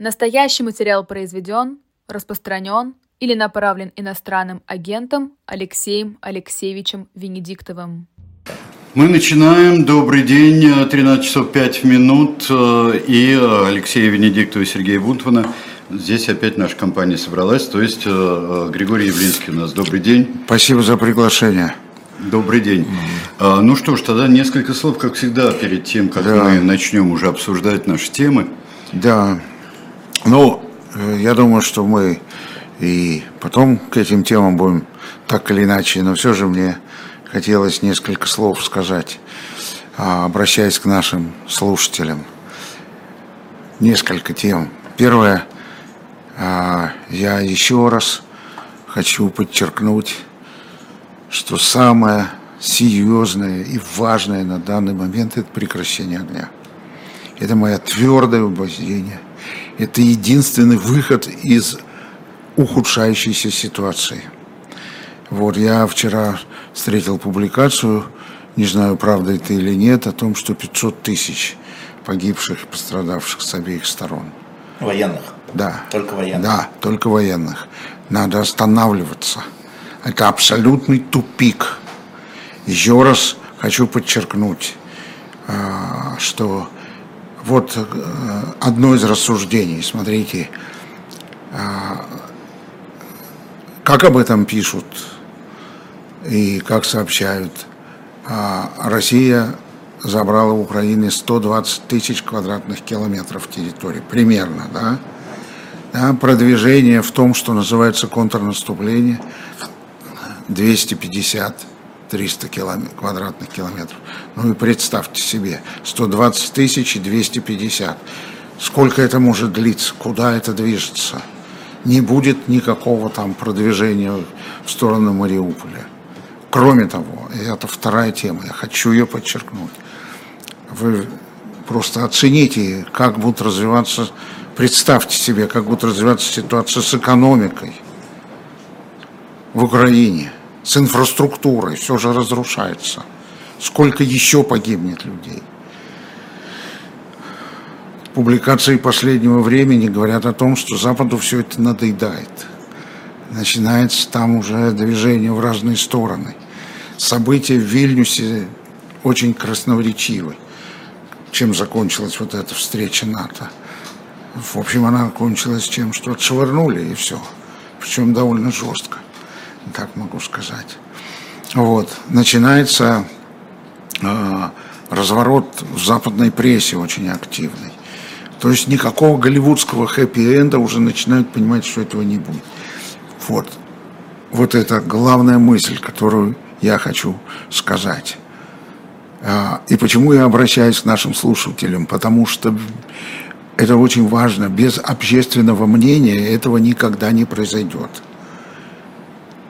Настоящий материал произведен, распространен или направлен иностранным агентом Алексеем Алексеевичем Венедиктовым. Мы начинаем. Добрый день. 13 часов 5 минут. И Алексей Венедиктов и Сергей Бунтмана. Здесь опять наша компания собралась. То есть Григорий Явлинский у нас. Добрый день. Спасибо за приглашение. Добрый день. Mm-hmm. Ну что ж, тогда несколько слов, как всегда, перед тем, как да. мы начнем уже обсуждать наши темы. Да. Ну, э, я думаю, что мы и потом к этим темам будем так или иначе, но все же мне хотелось несколько слов сказать, а, обращаясь к нашим слушателям. Несколько тем. Первое, а, я еще раз хочу подчеркнуть, что самое серьезное и важное на данный момент – это прекращение огня. Это мое твердое убеждение. Это единственный выход из ухудшающейся ситуации. Вот я вчера встретил публикацию, не знаю, правда это или нет, о том, что 500 тысяч погибших, пострадавших с обеих сторон. Военных? Да. Только военных? Да, только военных. Надо останавливаться. Это абсолютный тупик. Еще раз хочу подчеркнуть, а, что вот э, одно из рассуждений, смотрите, а, как об этом пишут и как сообщают, а, Россия забрала у Украины 120 тысяч квадратных километров территории, примерно, да? да? Продвижение в том, что называется контрнаступление, 250 300 километр, квадратных километров. Ну и представьте себе, 120 тысяч и 250. Сколько это может длиться? Куда это движется? Не будет никакого там продвижения в сторону Мариуполя. Кроме того, это вторая тема, я хочу ее подчеркнуть. Вы просто оцените, как будут развиваться, представьте себе, как будет развиваться ситуация с экономикой в Украине – с инфраструктурой, все же разрушается. Сколько еще погибнет людей? Публикации последнего времени говорят о том, что Западу все это надоедает. Начинается там уже движение в разные стороны. События в Вильнюсе очень красноречивы. Чем закончилась вот эта встреча НАТО? В общем, она кончилась тем, что отшвырнули и все. Причем довольно жестко так могу сказать. Вот. Начинается э, разворот в западной прессе очень активный. То есть никакого голливудского хэппи-энда уже начинают понимать, что этого не будет. Вот. Вот это главная мысль, которую я хочу сказать. А, и почему я обращаюсь к нашим слушателям? Потому что это очень важно. Без общественного мнения этого никогда не произойдет.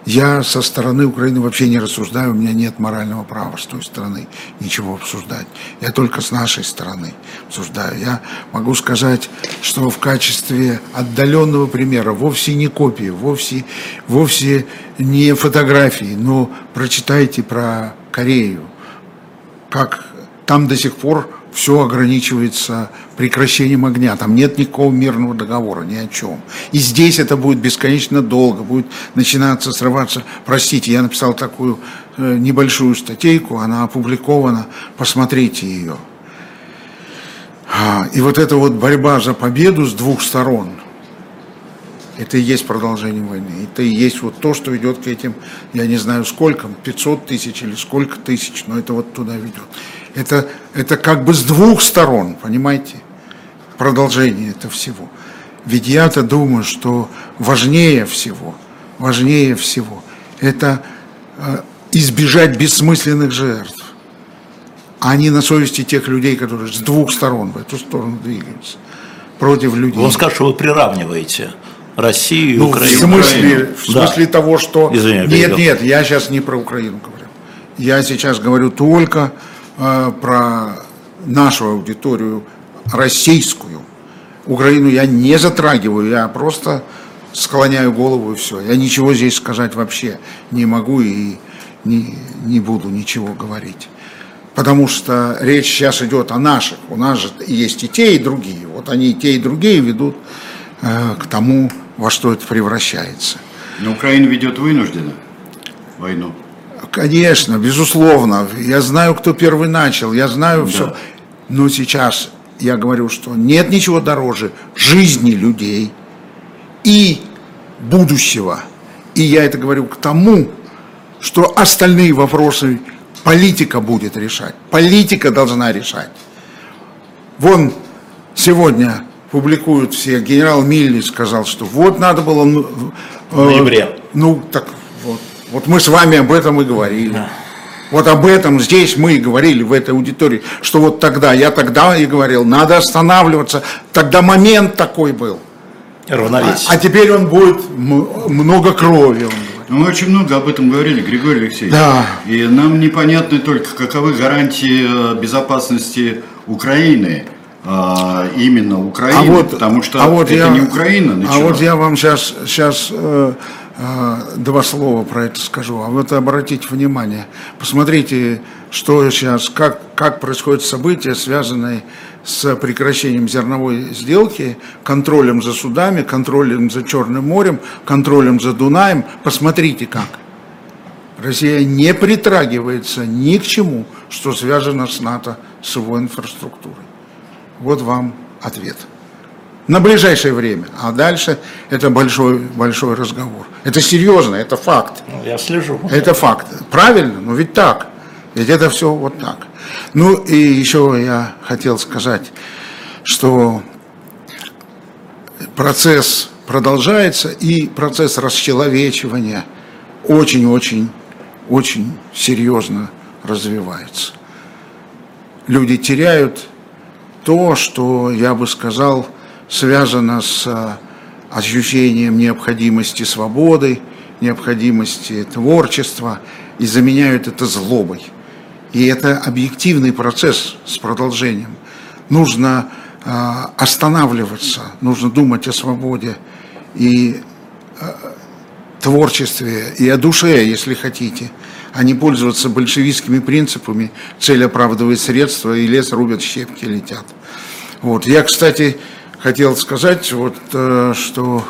Я со стороны Украины вообще не рассуждаю, у меня нет морального права с той стороны ничего обсуждать. Я только с нашей стороны обсуждаю. Я могу сказать, что в качестве отдаленного примера, вовсе не копии, вовсе, вовсе не фотографии, но прочитайте про Корею, как там до сих пор все ограничивается прекращением огня. Там нет никакого мирного договора, ни о чем. И здесь это будет бесконечно долго, будет начинаться срываться. Простите, я написал такую э, небольшую статейку, она опубликована, посмотрите ее. А, и вот эта вот борьба за победу с двух сторон – это и есть продолжение войны. Это и есть вот то, что ведет к этим, я не знаю сколько, 500 тысяч или сколько тысяч, но это вот туда ведет. Это, это как бы с двух сторон, понимаете, продолжение этого всего. Ведь я-то думаю, что важнее всего, важнее всего, это э, избежать бессмысленных жертв. А не на совести тех людей, которые с двух сторон в эту сторону двигаются, против людей. Он скажет, что вы приравниваете Россию и ну, Украину. В смысле, в смысле да. того, что... Извини, нет, нет, я сейчас не про Украину говорю. Я сейчас говорю только про нашу аудиторию российскую. Украину я не затрагиваю, я просто склоняю голову и все. Я ничего здесь сказать вообще не могу и не, не буду ничего говорить. Потому что речь сейчас идет о наших. У нас же есть и те, и другие. Вот они и те, и другие ведут э, к тому, во что это превращается. Но Украина ведет вынужденно войну. Конечно, безусловно. Я знаю, кто первый начал, я знаю все. Но сейчас я говорю, что нет ничего дороже жизни людей и будущего. И я это говорю к тому, что остальные вопросы политика будет решать. Политика должна решать. Вон сегодня публикуют все, генерал Милли сказал, что вот надо было... ну, В ноябре. Ну, так вот. Вот мы с вами об этом и говорили. Вот об этом здесь мы и говорили в этой аудитории, что вот тогда, я тогда и говорил, надо останавливаться. Тогда момент такой был. А, Равновесие. а теперь он будет м- много крови. он Мы очень много об этом говорили, Григорий Алексеевич. Да. И нам непонятно только, каковы гарантии э, безопасности Украины. а, именно Украины, потому что это я- не Украина А начала. вот я вам сейчас, сейчас два слова про это скажу. А вот обратите внимание, посмотрите, что сейчас, как, как происходят события, связанные с прекращением зерновой сделки, контролем за судами, контролем за Черным морем, контролем за Дунаем. Посмотрите как. Россия не притрагивается ни к чему, что связано с НАТО, с его инфраструктурой. Вот вам ответ. На ближайшее время. А дальше это большой, большой разговор. Это серьезно, это факт. Ну, Я слежу. Это факт. Правильно? Ну ведь так. Ведь это все вот так. Ну и еще я хотел сказать, что процесс продолжается и процесс расчеловечивания очень-очень, очень серьезно развивается. Люди теряют то, что, я бы сказал, связано с а, ощущением необходимости свободы, необходимости творчества, и заменяют это злобой. И это объективный процесс с продолжением. Нужно а, останавливаться, нужно думать о свободе и а, творчестве, и о душе, если хотите, а не пользоваться большевистскими принципами, цель оправдывает средства, и лес рубят, щепки летят. Вот. Я, кстати, хотел сказать, вот, э, что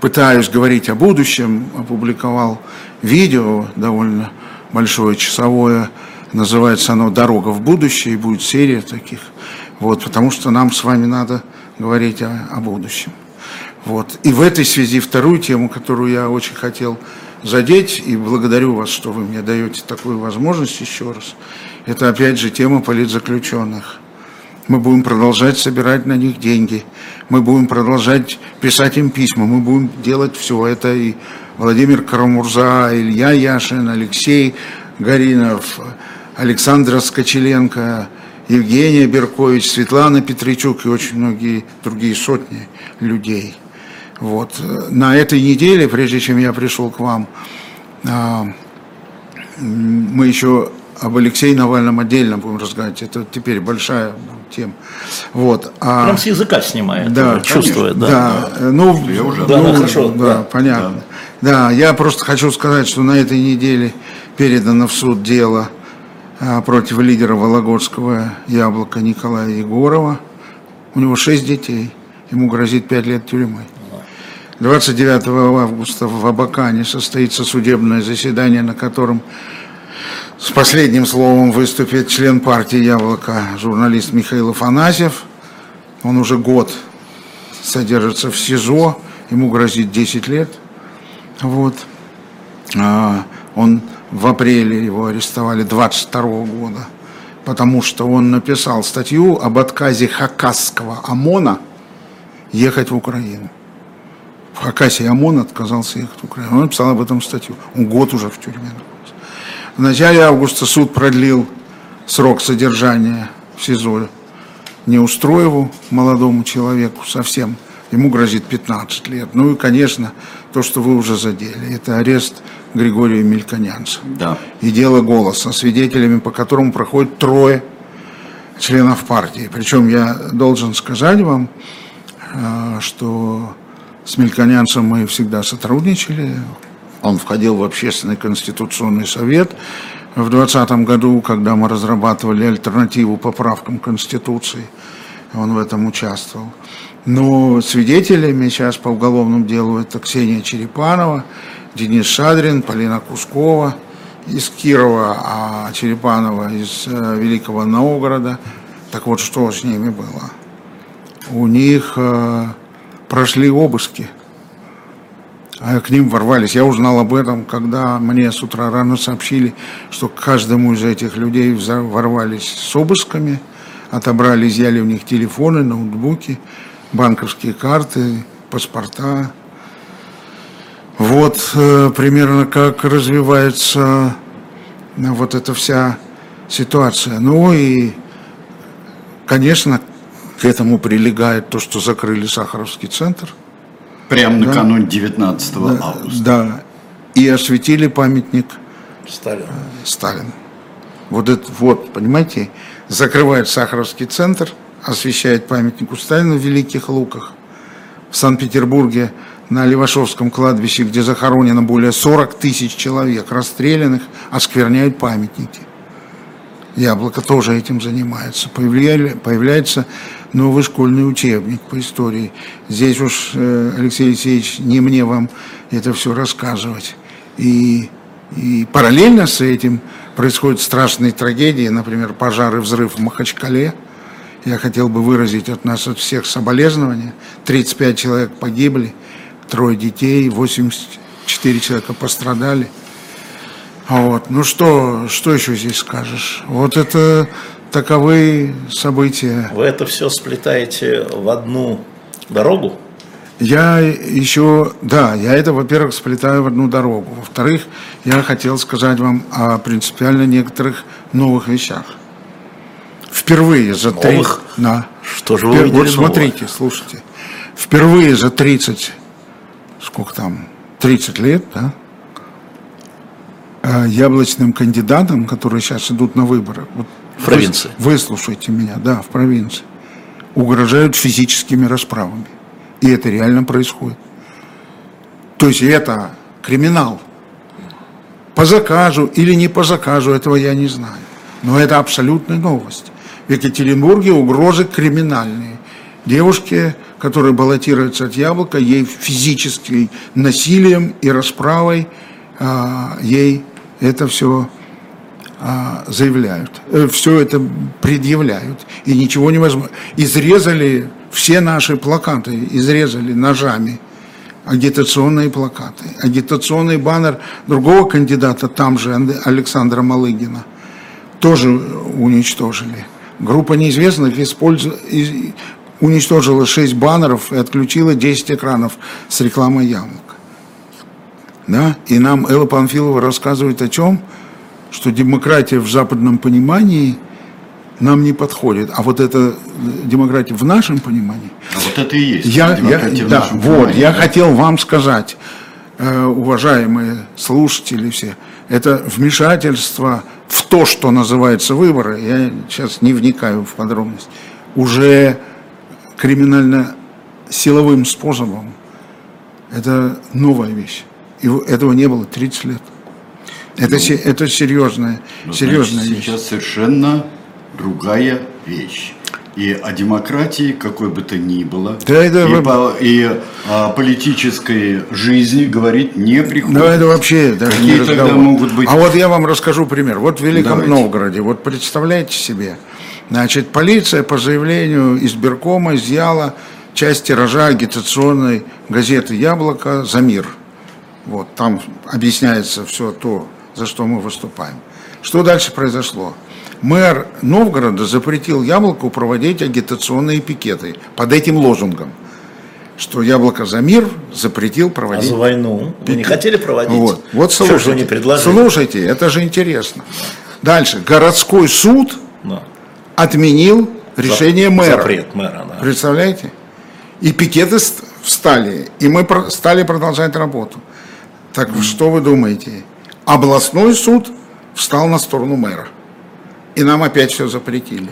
пытаюсь говорить о будущем, опубликовал видео довольно большое, часовое, называется оно «Дорога в будущее», и будет серия таких, вот, потому что нам с вами надо говорить о, о будущем. Вот. И в этой связи вторую тему, которую я очень хотел задеть, и благодарю вас, что вы мне даете такую возможность еще раз, это опять же тема политзаключенных. Мы будем продолжать собирать на них деньги, мы будем продолжать писать им письма, мы будем делать все это и Владимир Карамурза, Илья Яшин, Алексей Гаринов, Александра Скочеленко, Евгения Беркович, Светлана Петричук и очень многие другие сотни людей. Вот. На этой неделе, прежде чем я пришел к вам, а, мы еще об Алексее Навальном отдельно будем разговаривать. Это теперь большая тема. Вот. А, Прям с языка снимает, да, чувствует, да. Да, ну, Я уже- Да, ну, ну, хорошо, да, да. понятно. Да. я просто хочу сказать, что на этой неделе передано в суд дело а, против лидера Вологодского яблока Николая Егорова. У него шесть детей, ему грозит пять лет тюрьмы. 29 августа в Абакане состоится судебное заседание, на котором с последним словом выступит член партии «Яблоко», журналист Михаил Афанасьев. Он уже год содержится в СИЗО, ему грозит 10 лет. Вот. А, Он в апреле его арестовали 22 года, потому что он написал статью об отказе хакасского ОМОНа ехать в Украину. В Хакасии ОМОН отказался ехать в Украину. Он написал об этом статью. Он год уже в тюрьме. В начале августа суд продлил срок содержания в СИЗО Неустроеву, молодому человеку, совсем. Ему грозит 15 лет. Ну и, конечно, то, что вы уже задели, это арест Григория Мельконянца. Да. И дело голоса, свидетелями по которому проходит трое членов партии. Причем я должен сказать вам, э, что с Мельконянцем мы всегда сотрудничали. Он входил в Общественный конституционный совет в 2020 году, когда мы разрабатывали альтернативу поправкам Конституции. он в этом участвовал. Но свидетелями сейчас по уголовному делу это Ксения Черепанова, Денис Шадрин, Полина Кускова из Кирова, а Черепанова из э, Великого Новгорода. Так вот, что с ними было? У них э, прошли обыски. А к ним ворвались. Я узнал об этом, когда мне с утра рано сообщили, что к каждому из этих людей ворвались с обысками, отобрали, изъяли у них телефоны, ноутбуки, банковские карты, паспорта. Вот э, примерно как развивается э, вот эта вся ситуация. Ну и, конечно, к этому прилегает то, что закрыли Сахаровский центр. Прямо да. накануне 19 да, августа. Да. И осветили памятник Сталину. Э, Сталину. Вот это вот, понимаете, закрывает Сахаровский центр – освещает памятнику Сталину в Великих Луках. В Санкт-Петербурге на Левашовском кладбище, где захоронено более 40 тысяч человек, расстрелянных, оскверняют памятники. Яблоко тоже этим занимается. Появляется новый школьный учебник по истории. Здесь уж, э, Алексей Алексеевич, не мне вам это все рассказывать. И, и параллельно с этим происходят страшные трагедии, например, пожар и взрыв в Махачкале – я хотел бы выразить от нас, от всех соболезнования. 35 человек погибли, трое детей, 84 человека пострадали. Вот. Ну что, что еще здесь скажешь? Вот это таковы события. Вы это все сплетаете в одну дорогу? Я еще, да, я это, во-первых, сплетаю в одну дорогу. Во-вторых, я хотел сказать вам о принципиально некоторых новых вещах впервые за три... Новых? Да. Что же вы Впер... Вот смотрите, слушайте. Впервые за 30, сколько там, 30 лет, да, яблочным кандидатам, которые сейчас идут на выборы, вот в провинции. Выслушайте меня, да, в провинции. Угрожают физическими расправами. И это реально происходит. То есть это криминал. По заказу или не по заказу, этого я не знаю. Но это абсолютная новость в Екатеринбурге угрозы криминальные. Девушке, которая баллотируется от яблока, ей физическим насилием и расправой а, ей это все а, заявляют, э, все это предъявляют. И ничего невозможно. Изрезали все наши плакаты, изрезали ножами агитационные плакаты. Агитационный баннер другого кандидата, там же Александра Малыгина, тоже уничтожили. Группа неизвестных использ... уничтожила 6 баннеров и отключила 10 экранов с рекламой яблок. Да? И нам Элла Панфилова рассказывает о чем? Что демократия в западном понимании нам не подходит. А вот это демократия в нашем понимании... А вот это и есть я, я, да, вот, понимании, я да? хотел вам сказать, э, уважаемые слушатели все, это вмешательство в то, что называется выборы, я сейчас не вникаю в подробности, уже криминально-силовым способом. Это новая вещь. И этого не было 30 лет. Это, ну, это серьезная, ну, серьезная значит, вещь. Сейчас совершенно другая вещь и о демократии, какой бы то ни было, да, это... и, по, и о политической жизни говорить не приходится. Да, это вообще даже Какие не тогда могут быть... А вот я вам расскажу пример. Вот в Великом Давайте. Новгороде, вот представляете себе, значит, полиция по заявлению избиркома изъяла часть тиража агитационной газеты «Яблоко» за мир. Вот, там объясняется все то, за что мы выступаем. Что дальше произошло? мэр Новгорода запретил Яблоку проводить агитационные пикеты под этим лозунгом что Яблоко за мир запретил проводить. А за войну вы не хотели проводить? Вот, вот слушайте, Что же не предложили? слушайте, это же интересно. Дальше, городской суд да. отменил решение мэра. Запрет мэра, да. Представляете? И пикеты встали, и мы стали продолжать работу. Так что вы думаете? Областной суд встал на сторону мэра и нам опять все запретили.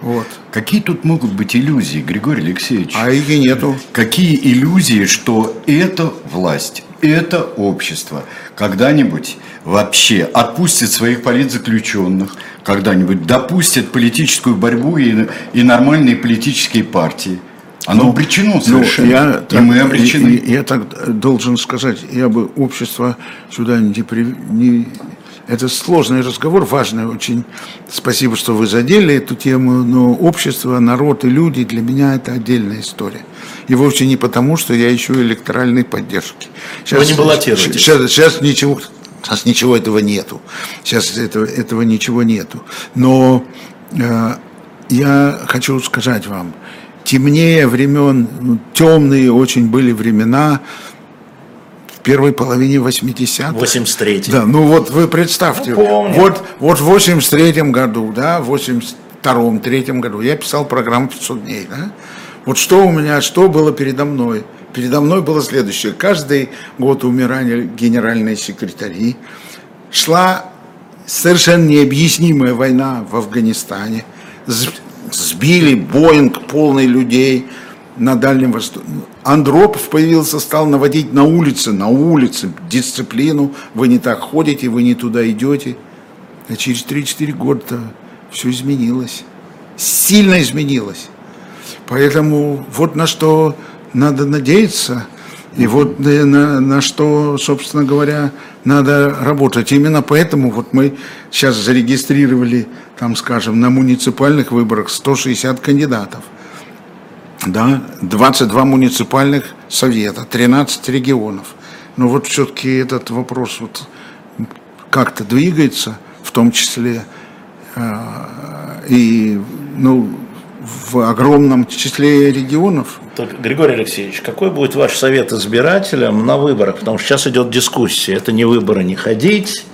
Вот. Какие тут могут быть иллюзии, Григорий Алексеевич? А их и нету. Какие иллюзии, что эта власть, это общество когда-нибудь вообще отпустит своих политзаключенных, когда-нибудь допустит политическую борьбу и, и нормальные политические партии? Оно ну, обречено ну, совершенно. Ну, я, и так, мы обречены. Я, я так должен сказать, я бы общество сюда не, не это сложный разговор, важный очень. Спасибо, что вы задели эту тему, но общество, народ и люди для меня это отдельная история. И вовсе не потому, что я ищу электоральной поддержки. Сейчас, вы не баллотируетесь. Сейчас, сейчас ничего, сейчас ничего этого нету. Сейчас этого, этого ничего нету. Но э, я хочу сказать вам, темнее времен, ну, темные очень были времена, первой половине 80-х. 83 Да, ну вот вы представьте, ну, вот, вот в 83 году, да, в 82-м, 3 году я писал программу 500 дней, да. Вот что у меня, что было передо мной? Передо мной было следующее. Каждый год умирали генеральные секретари. Шла совершенно необъяснимая война в Афганистане. Сбили Боинг полный людей на Дальнем Востоке. Андропов появился, стал наводить на улице, на улице дисциплину. Вы не так ходите, вы не туда идете. А через 3-4 года все изменилось. Сильно изменилось. Поэтому вот на что надо надеяться. И вот на, на что, собственно говоря, надо работать. Именно поэтому вот мы сейчас зарегистрировали, там, скажем, на муниципальных выборах 160 кандидатов – да, 22 муниципальных совета, 13 регионов. Но вот все-таки этот вопрос вот как-то двигается, в том числе э, и ну, в огромном числе регионов. Григорий Алексеевич, какой будет ваш совет избирателям на выборах? Потому что сейчас идет дискуссия. Это не выборы не ходить,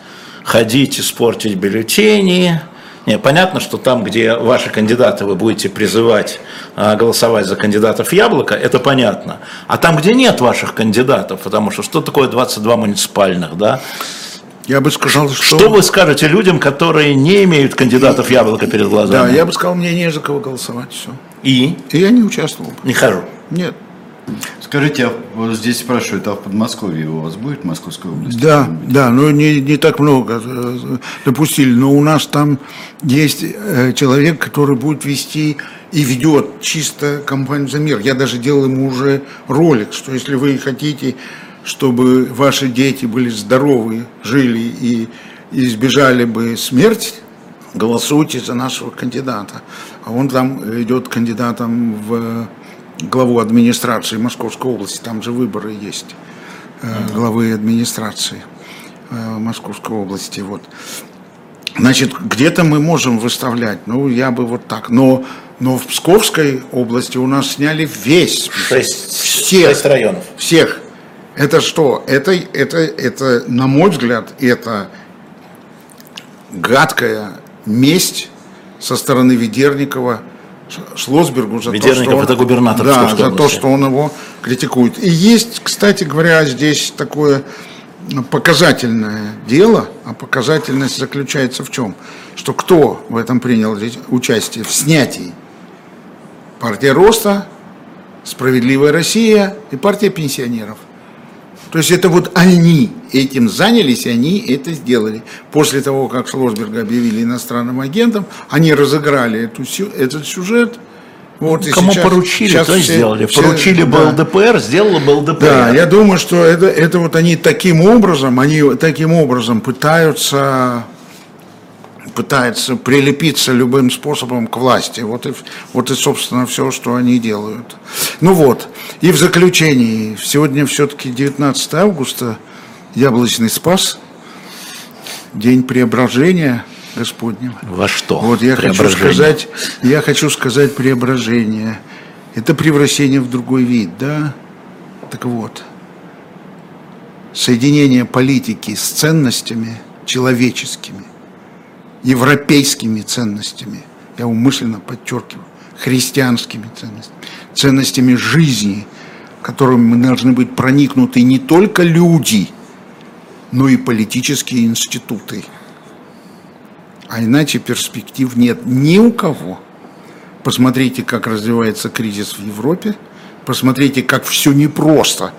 ходить, испортить бюллетени, не, понятно, что там, где ваши кандидаты вы будете призывать а, голосовать за кандидатов Яблоко, это понятно. А там, где нет ваших кандидатов, потому что что такое 22 муниципальных, да? Я бы сказал, что... Что вы скажете людям, которые не имеют кандидатов Яблоко перед глазами? Да, я бы сказал, мне не за кого голосовать, все. И? И я не участвовал. Не хожу? Нет. Скажите, а вот здесь спрашивают, а в Подмосковье у вас будет Московская область? Да, да, но не, не так много э, допустили, но у нас там есть э, человек, который будет вести и ведет чисто компанию за мир. Я даже делал ему уже ролик, что если вы хотите, чтобы ваши дети были здоровы, жили и избежали бы смерть, голосуйте за нашего кандидата. А он там идет кандидатом в главу администрации Московской области, там же выборы есть, э, главы администрации э, Московской области. Вот. Значит, где-то мы можем выставлять, ну, я бы вот так, но, но в Псковской области у нас сняли весь, шесть, всех, шесть районов. Всех. Это что? Это, это, это, на мой взгляд, это гадкая месть со стороны Ведерникова – Шлосбергу за то, что он, это губернатор да, за то, что он его критикует. И есть, кстати говоря, здесь такое показательное дело, а показательность заключается в чем? Что кто в этом принял участие в снятии? Партия Роста, Справедливая Россия и партия пенсионеров – то есть это вот они этим занялись, и они это сделали. После того, как Шлосберга объявили иностранным агентом, они разыграли эту, этот сюжет. Вот, Кому сейчас, поручили, сейчас то все, сделали. Все, поручили да. БЛДПР, сделала БЛДПР. Да, я думаю, что это, это вот они таким образом, они таким образом пытаются пытается прилепиться любым способом к власти. Вот и, вот и, собственно, все, что они делают. Ну вот, и в заключении, сегодня все-таки 19 августа, Яблочный Спас, день преображения Господнего. Во что? Вот я хочу сказать, я хочу сказать преображение. Это превращение в другой вид, да? Так вот, соединение политики с ценностями человеческими европейскими ценностями, я умышленно подчеркиваю, христианскими ценностями, ценностями жизни, которыми мы должны быть проникнуты не только люди, но и политические институты. А иначе перспектив нет ни у кого. Посмотрите, как развивается кризис в Европе. Посмотрите, как все непросто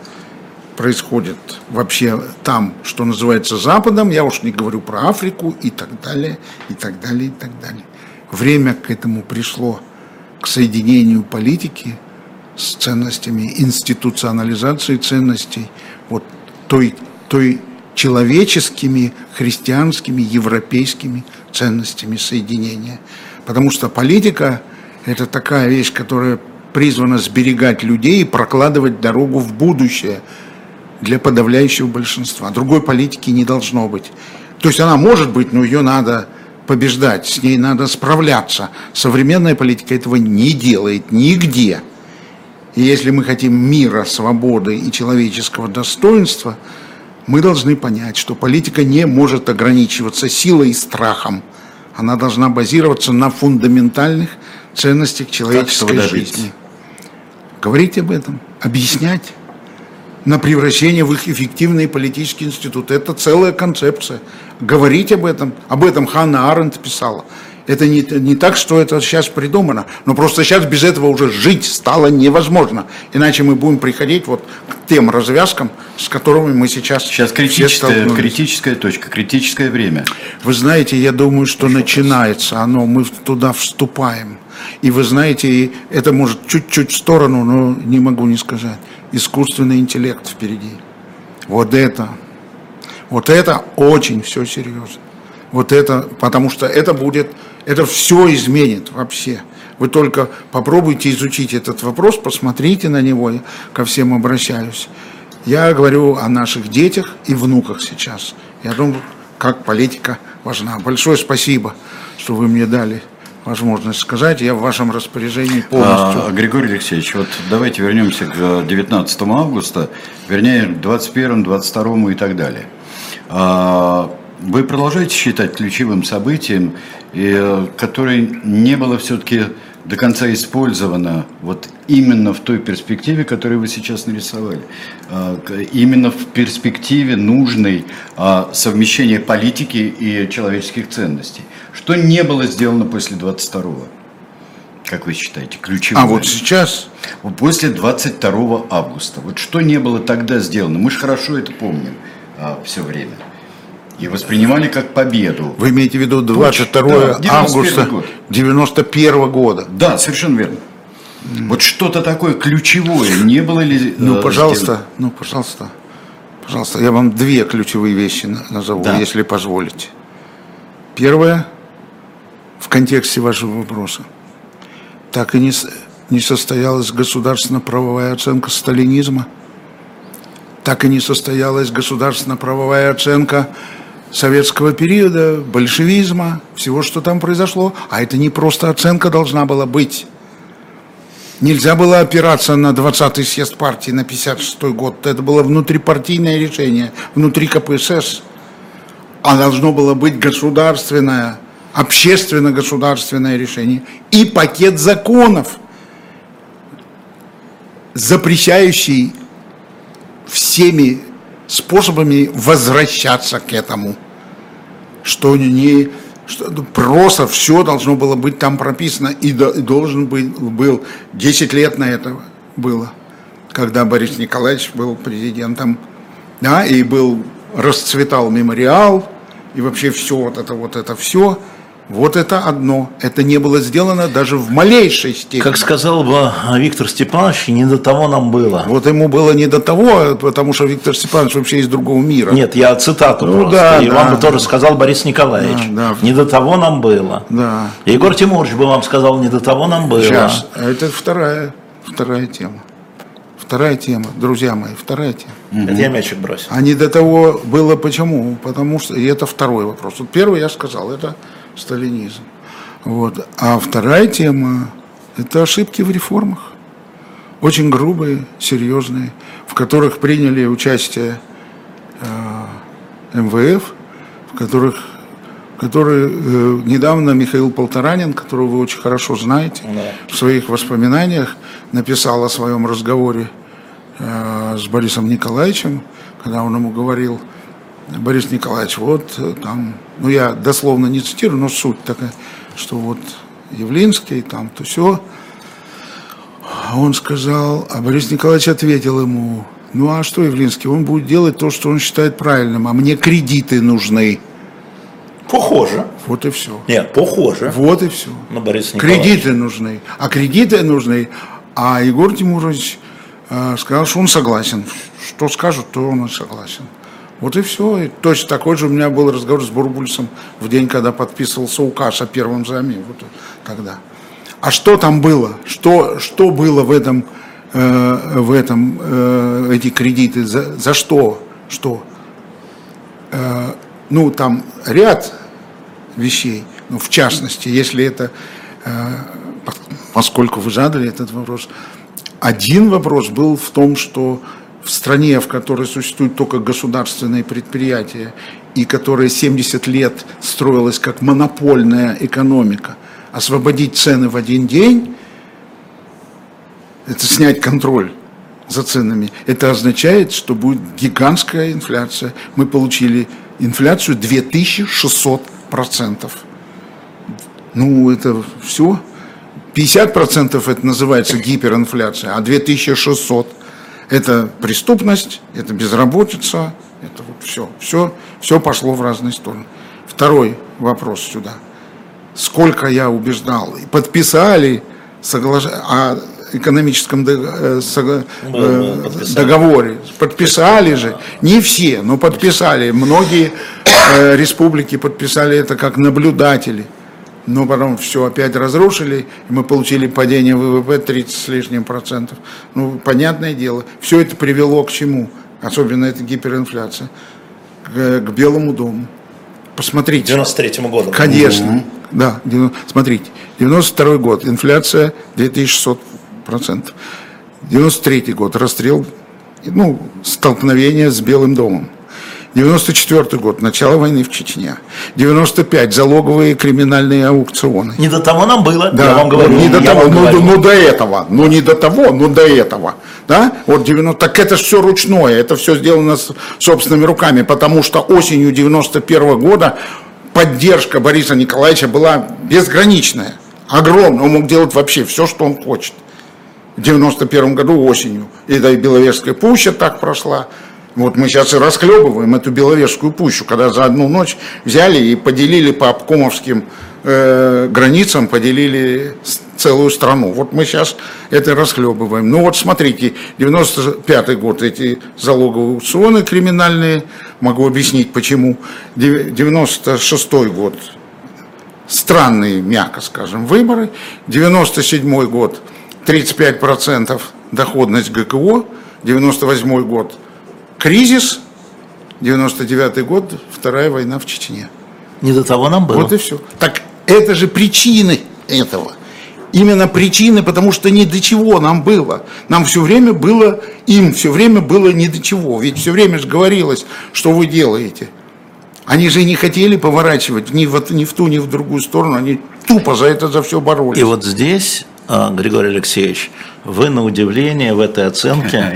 происходит вообще там, что называется Западом. Я уж не говорю про Африку и так далее, и так далее, и так далее. Время к этому пришло, к соединению политики с ценностями, институционализации ценностей, вот той, той человеческими, христианскими, европейскими ценностями соединения. Потому что политика – это такая вещь, которая призвана сберегать людей и прокладывать дорогу в будущее для подавляющего большинства. Другой политики не должно быть. То есть она может быть, но ее надо побеждать, с ней надо справляться. Современная политика этого не делает нигде. И если мы хотим мира, свободы и человеческого достоинства – мы должны понять, что политика не может ограничиваться силой и страхом. Она должна базироваться на фундаментальных ценностях человеческой жизни. Говорить об этом, объяснять на превращение в их эффективные политические институты. Это целая концепция. Говорить об этом, об этом Ханна Аренд писала. Это не, не так, что это сейчас придумано, но просто сейчас без этого уже жить стало невозможно. Иначе мы будем приходить вот к тем развязкам, с которыми мы сейчас Сейчас критическая, критическая точка, критическое время. Вы знаете, я думаю, что, что начинается оно, мы туда вступаем. И вы знаете, это может чуть-чуть в сторону, но не могу не сказать. Искусственный интеллект впереди. Вот это, вот это очень все серьезно. Вот это, потому что это будет это все изменит вообще. Вы только попробуйте изучить этот вопрос, посмотрите на него, я ко всем обращаюсь. Я говорю о наших детях и внуках сейчас. Я думаю, как политика важна. Большое спасибо, что вы мне дали возможность сказать. Я в вашем распоряжении полностью. А, Григорий Алексеевич, вот давайте вернемся к 19 августа, вернее, 21, 22 и так далее. А, вы продолжаете считать ключевым событием, которое не было все-таки до конца использовано вот именно в той перспективе, которую вы сейчас нарисовали. А, именно в перспективе нужной а, совмещения политики и человеческих ценностей. Что не было сделано после 22-го? Как вы считаете, ключевое? А вот сейчас? После 22 августа. Вот что не было тогда сделано? Мы же хорошо это помним а, все время и воспринимали как победу. Вы имеете в виду 22 да, августа 91 года? Да, совершенно верно. Mm. Вот что-то такое ключевое не было ли? Ну, э, пожалуйста, сделано? ну, пожалуйста, пожалуйста, я вам две ключевые вещи назову, да. если позволите. Первое, в контексте вашего вопроса, так и не, не состоялась государственно-правовая оценка сталинизма, так и не состоялась государственно-правовая оценка советского периода, большевизма, всего, что там произошло. А это не просто оценка должна была быть. Нельзя было опираться на 20-й съезд партии на 56-й год. Это было внутрипартийное решение, внутри КПСС. А должно было быть государственное, общественно-государственное решение. И пакет законов, запрещающий всеми способами возвращаться к этому. Что не что просто все должно было быть там прописано, и, и должен быть, был 10 лет на это было, когда Борис Николаевич был президентом, да, и был, расцветал мемориал, и вообще все вот это, вот это все – вот это одно. Это не было сделано даже в малейшей степени. Как сказал бы Виктор Степанович, не до того нам было. Вот ему было не до того, потому что Виктор Степанович вообще из другого мира. Нет, я цитату ну, просто. Да, И да, вам бы тоже сказал Борис Николаевич. Да, да. Не до того нам было. Да. Егор Тимурович бы вам сказал, не до того нам было. Сейчас. Это вторая, вторая тема. Вторая тема, друзья мои, вторая тема. Это я мячик бросил. А не до того было почему? Потому что, и это второй вопрос. Вот первый я сказал, это сталинизм. Вот. А вторая тема – это ошибки в реформах. Очень грубые, серьезные, в которых приняли участие э, МВФ, в которых который э, недавно Михаил Полторанин, которого вы очень хорошо знаете, да. в своих воспоминаниях написал о своем разговоре э, с Борисом Николаевичем, когда он ему говорил – Борис Николаевич, вот э, там, ну я дословно не цитирую, но суть такая, что вот Явлинский, там, то все. Он сказал, а Борис Николаевич ответил ему, ну а что Явлинский, он будет делать то, что он считает правильным, а мне кредиты нужны. Похоже. Вот и все. Нет, похоже. Вот и все. На Бориса Николаевича. Кредиты нужны. А кредиты нужны. А Егор Тимурович э, сказал, что он согласен. Что скажут, то он согласен. Вот и все. И точно такой же у меня был разговор с Бурбульсом в день, когда подписывался указ о первом займе. Вот тогда. А что там было? Что, что было в этом, э, в этом э, эти кредиты? За, за что? Что? Э, ну, там ряд вещей. Ну, в частности, если это, э, поскольку вы задали этот вопрос, один вопрос был в том, что в стране, в которой существуют только государственные предприятия и которая 70 лет строилась как монопольная экономика, освободить цены в один день, это снять контроль за ценами. Это означает, что будет гигантская инфляция. Мы получили инфляцию 2600%. Ну, это все. 50% это называется гиперинфляция, а 2600 это преступность, это безработица, это вот все, все, все пошло в разные стороны. Второй вопрос сюда. Сколько я убеждал, подписали соглаш... о экономическом э, э, договоре, подписали же, не все, но подписали, многие э, республики подписали это как наблюдатели – но потом все опять разрушили, и мы получили падение ВВП 30 с лишним процентов. Ну, понятное дело, все это привело к чему? Особенно это гиперинфляция. К, к Белому дому. Посмотрите. 93 году. Конечно. Угу. Да, смотрите. 92 год, инфляция 2600 процентов. 93 год, расстрел, ну, столкновение с Белым домом. 94 год, начало войны в Чечне. 95 залоговые криминальные аукционы. Не до того нам было, да, я вам говорю. Не до того, ну, ну до этого, ну не до того, ну до этого. Да? Вот 90, так это все ручное, это все сделано с собственными руками, потому что осенью 91 года поддержка Бориса Николаевича была безграничная, огромная, он мог делать вообще все, что он хочет. В 91 году осенью, и да и Беловежская пуща так прошла, вот мы сейчас и расхлебываем эту Беловежскую пущу, когда за одну ночь взяли и поделили по обкомовским э, границам, поделили целую страну. Вот мы сейчас это расхлебываем. Ну вот смотрите, 95 год эти залоговые аукционы криминальные, могу объяснить почему. 96 год странные, мягко скажем, выборы. 97 год 35% доходность ГКО. 98 год кризис, 99 год, вторая война в Чечне. Не до того нам было. Вот и все. Так это же причины этого. Именно причины, потому что ни до чего нам было. Нам все время было, им все время было ни до чего. Ведь все время же говорилось, что вы делаете. Они же не хотели поворачивать ни в, ни в ту, ни в другую сторону. Они тупо за это за все боролись. И вот здесь, Григорий Алексеевич, вы на удивление в этой оценке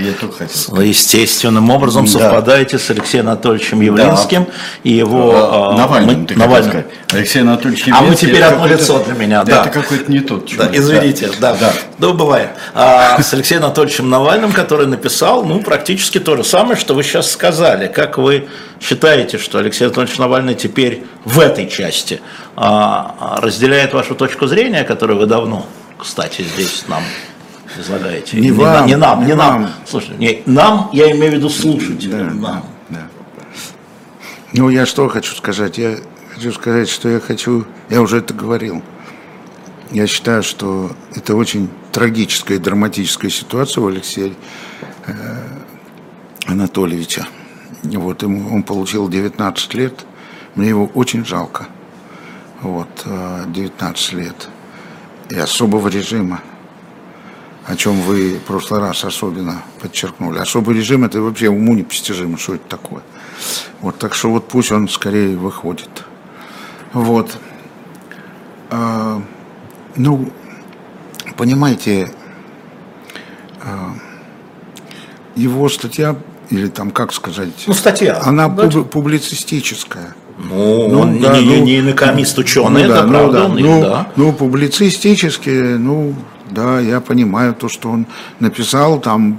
естественным образом да. совпадаете с Алексеем Анатольевичем Явлинским да. и его а, Навальным. Мы, Навальным. Алексей Анатольевич Явлинский. А мы теперь одно лицо для меня. Да. Это какой-то не тот человек. Да, извините, да. да. да. бывает. А, с Алексеем Анатольевичем Навальным, который написал, ну, практически то же самое, что вы сейчас сказали. Как вы считаете, что Алексей Анатольевич Навальный теперь в этой части а, разделяет вашу точку зрения, которую вы давно, кстати, здесь нам излагаете. Не, не вам, не нам, не, не нам. нам. Слушай, не, нам, я имею в виду слушателям. Да, нам. Да. Ну, я что хочу сказать? Я хочу сказать, что я хочу, я уже это говорил. Я считаю, что это очень трагическая и драматическая ситуация у Алексея э, Анатольевича. Вот, ему, он получил 19 лет. Мне его очень жалко. Вот, 19 э, лет. И особого режима о чем вы в прошлый раз особенно подчеркнули. Особый режим это вообще уму непостижимо, что это такое. Вот, так что вот пусть он скорее выходит. Вот. А, ну, понимаете, а, его статья, или там, как сказать, ну, статья, она да? публицистическая. Ну, ну он да, не, ну, не экономист, ученый, ну, это да, правда, ну, да, ну, да. Ну, публицистически, ну, да, я понимаю то, что он написал, там,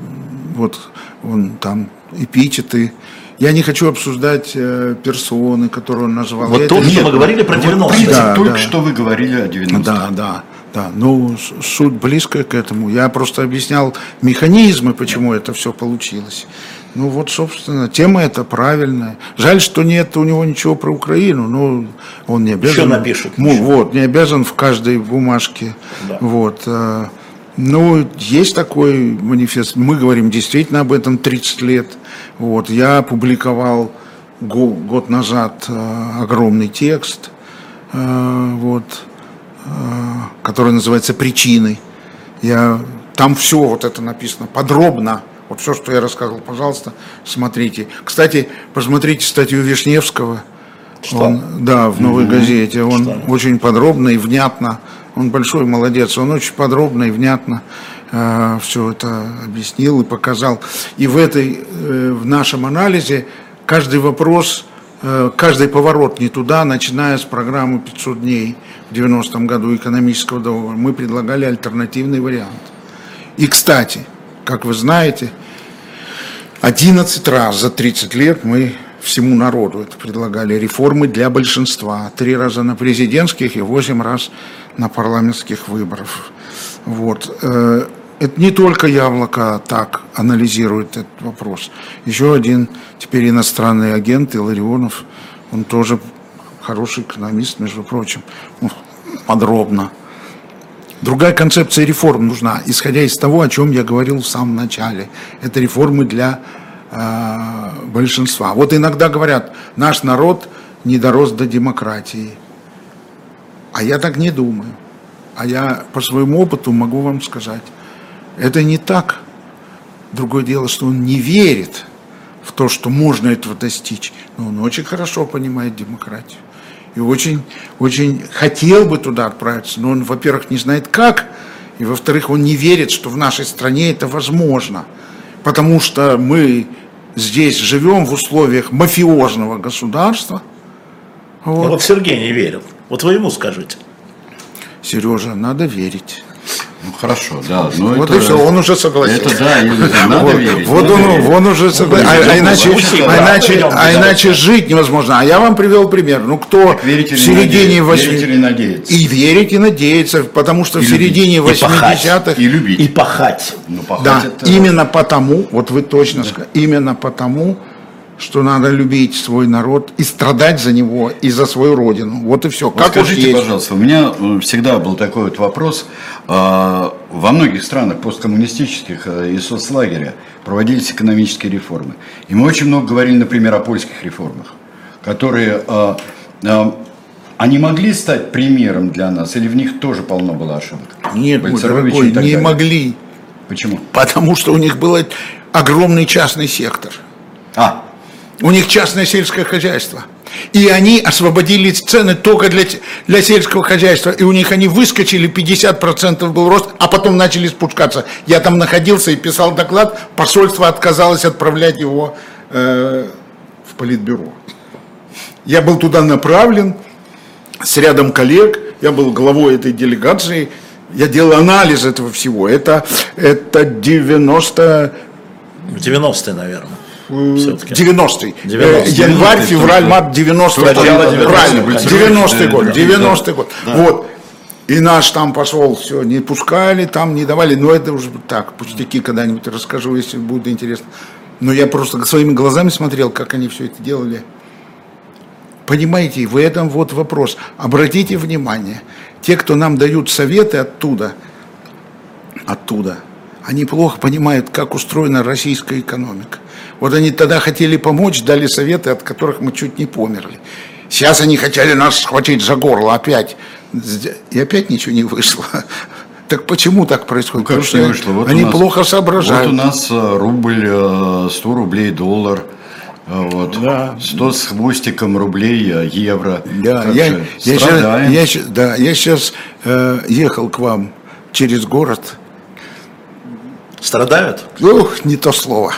вот, он там эпитеты, я не хочу обсуждать э, персоны, которые он назвал. Вот только что мы говорили про 90-е. Вот, да, только да. что вы говорили о 90-х. Да, да. Да, ну, суть близкая к этому. Я просто объяснял механизмы, почему это все получилось. Ну вот, собственно, тема эта правильная. Жаль, что нет у него ничего про Украину, но он не обязан. Еще напишет. Ну, вот, не обязан в каждой бумажке. Да. Вот. Э, ну, есть такой манифест. Мы говорим действительно об этом 30 лет. Вот. Я опубликовал год назад э, огромный текст. Э, вот который называется «Причины». Я, там все вот это написано подробно. Вот все, что я рассказывал, пожалуйста, смотрите. Кстати, посмотрите статью Вишневского. Что? Он, да, в новой mm-hmm. газете. Он что? очень подробно и внятно. Он большой молодец. Он очень подробно и внятно э, все это объяснил и показал. И в этой, э, в нашем анализе каждый вопрос Э, каждый поворот не туда, начиная с программы 500 дней в 90-м году экономического договора, мы предлагали альтернативный вариант. И, кстати, как вы знаете, 11 раз за 30 лет мы всему народу это предлагали реформы для большинства. Три раза на президентских и восемь раз на парламентских выборах. Вот. Э, это не только Яблоко так анализирует этот вопрос. Еще один теперь иностранный агент Иларионов, он тоже хороший экономист, между прочим, ну, подробно. Другая концепция реформ нужна, исходя из того, о чем я говорил в самом начале. Это реформы для большинства. Вот иногда говорят, наш народ не дорос до демократии. А я так не думаю. А я по своему опыту могу вам сказать, это не так. Другое дело, что он не верит в то, что можно этого достичь. Но он очень хорошо понимает демократию. И очень, очень хотел бы туда отправиться, но он, во-первых, не знает как, и, во-вторых, он не верит, что в нашей стране это возможно. Потому что мы здесь живем в условиях мафиозного государства. Вот. вот Сергей не верил. Вот вы ему скажите. Сережа, надо верить. Ну хорошо, да. Но вот это, и все, он уже согласился. Это да, надо вот, верить. Вот он, верить. он уже согласился. А, а, иначе, а, иначе, а иначе жить невозможно. А я вам привел пример. Ну кто в середине 80 И верить и надеяться, потому что и в середине 80-х... И любить. И пахать. Ну, пахать да, это... именно потому, вот вы точно да. сказали, именно потому, что надо любить свой народ и страдать за него и за свою родину. Вот и все. Вот как скажите, есть. пожалуйста, у меня э, всегда был такой вот вопрос. А, во многих странах посткоммунистических э, и соцлагеря проводились экономические реформы. И мы очень много говорили, например, о польских реформах, которые а, а, они могли стать примером для нас, или в них тоже полно было ошибок? Нет, мой дорогой, не далее. могли. Почему? Потому что у них был огромный частный сектор. А, у них частное сельское хозяйство. И они освободили цены только для, для сельского хозяйства. И у них они выскочили, 50% был рост, а потом начали спускаться. Я там находился и писал доклад, посольство отказалось отправлять его э, в политбюро. Я был туда направлен с рядом коллег, я был главой этой делегации, я делал анализ этого всего. Это, это 90... 90-е, наверное. 90-й. 90 Январь, февраль, март 90-й. Правильно, 90-й год. 90-й год. Вот. И наш там пошел, все, не пускали, там не давали. Но это уже так, пустяки когда-нибудь расскажу, если будет интересно. Но я просто своими глазами смотрел, как они все это делали. Понимаете, в этом вот вопрос. Обратите внимание, те, кто нам дают советы оттуда, оттуда, они плохо понимают, как устроена российская экономика. Вот они тогда хотели помочь, дали советы, от которых мы чуть не померли. Сейчас они хотели нас схватить за горло опять. И опять ничего не вышло. Так почему так происходит? Ну, как Потому не вышло? Вот они нас, плохо соображают. Вот у нас э, рубль 100 э, рублей доллар. Э, вот. Да. 100 с хвостиком рублей евро. Да, я, я, сейчас, я, да, я сейчас э, ехал к вам через город. Страдают? Ух, не то слово.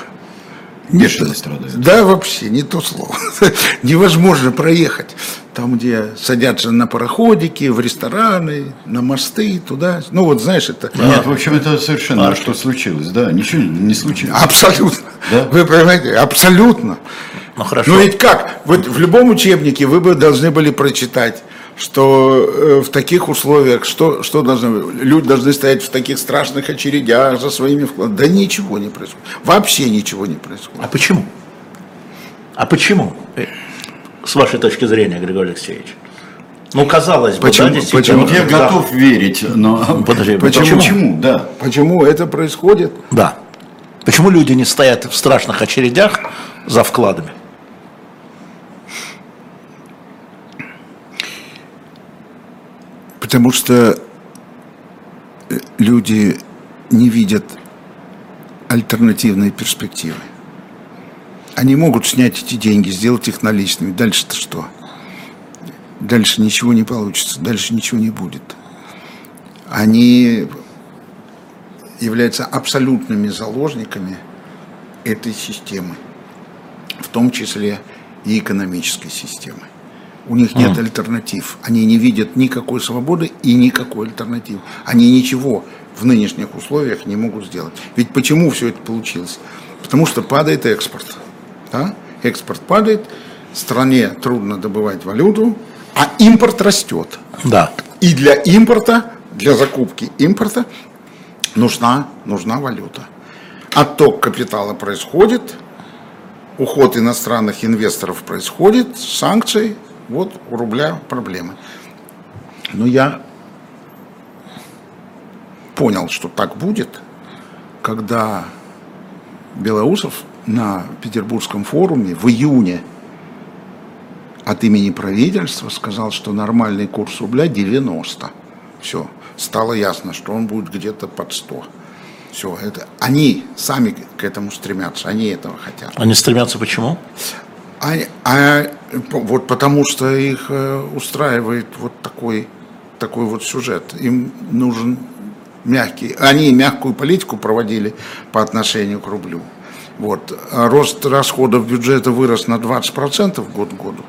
Бешено страдают. Да, вообще, не то слово. Невозможно проехать. Там, где садятся на пароходики, в рестораны, на мосты, туда. Ну, вот знаешь, это... Нет, в общем, это совершенно... А что случилось? Да, ничего не случилось. Абсолютно. Да? Вы понимаете, абсолютно. Ну хорошо. Ну ведь как? Вот в любом учебнике вы бы должны были прочитать, что э, в таких условиях, что, что должны, люди должны стоять в таких страшных очередях за своими вкладами. Да ничего не происходит. Вообще ничего не происходит. А почему? А почему? Э, С вашей точки зрения, Григорий Алексеевич. Ну, казалось бы, Почему? да. Почему? Я да. готов верить, но... Подожди, почему? Почему? Да. Почему это происходит? Да. Почему люди не стоят в страшных очередях за вкладами? Потому что э, люди не видят альтернативной перспективы. Они могут снять эти деньги, сделать их наличными. Дальше-то что? Дальше ничего не получится, дальше ничего не будет. Они являются абсолютными заложниками этой системы, в том числе и экономической системы. У них нет альтернатив. Они не видят никакой свободы и никакой альтернативы. Они ничего в нынешних условиях не могут сделать. Ведь почему все это получилось? Потому что падает экспорт. Да? Экспорт падает, стране трудно добывать валюту, а импорт растет. Да. И для импорта, для закупки импорта нужна, нужна валюта. Отток капитала происходит, уход иностранных инвесторов происходит, санкции, вот у рубля проблемы. Но я понял, что так будет, когда Белоусов на Петербургском форуме в июне от имени правительства сказал, что нормальный курс рубля 90. Все, стало ясно, что он будет где-то под 100. Все, это они сами к этому стремятся, они этого хотят. Они стремятся почему? А, а вот потому что их э, устраивает вот такой, такой вот сюжет. Им нужен мягкий. Они мягкую политику проводили по отношению к рублю. Вот. А рост расходов бюджета вырос на 20% год к году.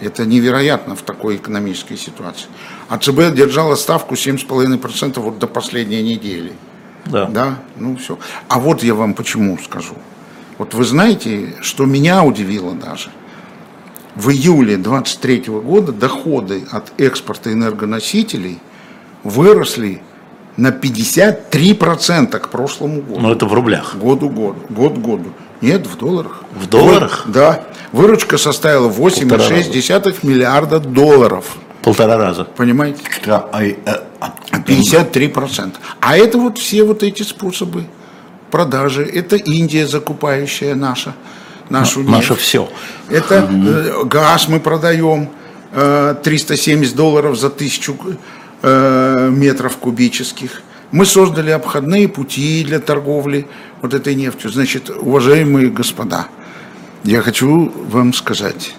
Это невероятно в такой экономической ситуации. А ЦБ держала ставку 7,5% вот до последней недели. Да. Да, ну все. А вот я вам почему скажу. Вот вы знаете, что меня удивило даже. В июле 23 года доходы от экспорта энергоносителей выросли на 53% к прошлому году. Но это в рублях. Году году. Год году. Нет, в долларах. В долларах? Вы- да. Выручка составила 8,6 миллиарда долларов. Полтора раза. Понимаете? Да, а, а, а, 53%. А это вот все вот эти способы продажи. Это Индия, закупающая наша, нашу нефть. Наше все. Это э, газ мы продаем э, 370 долларов за тысячу э, метров кубических. Мы создали обходные пути для торговли вот этой нефтью. Значит, уважаемые господа, я хочу вам сказать,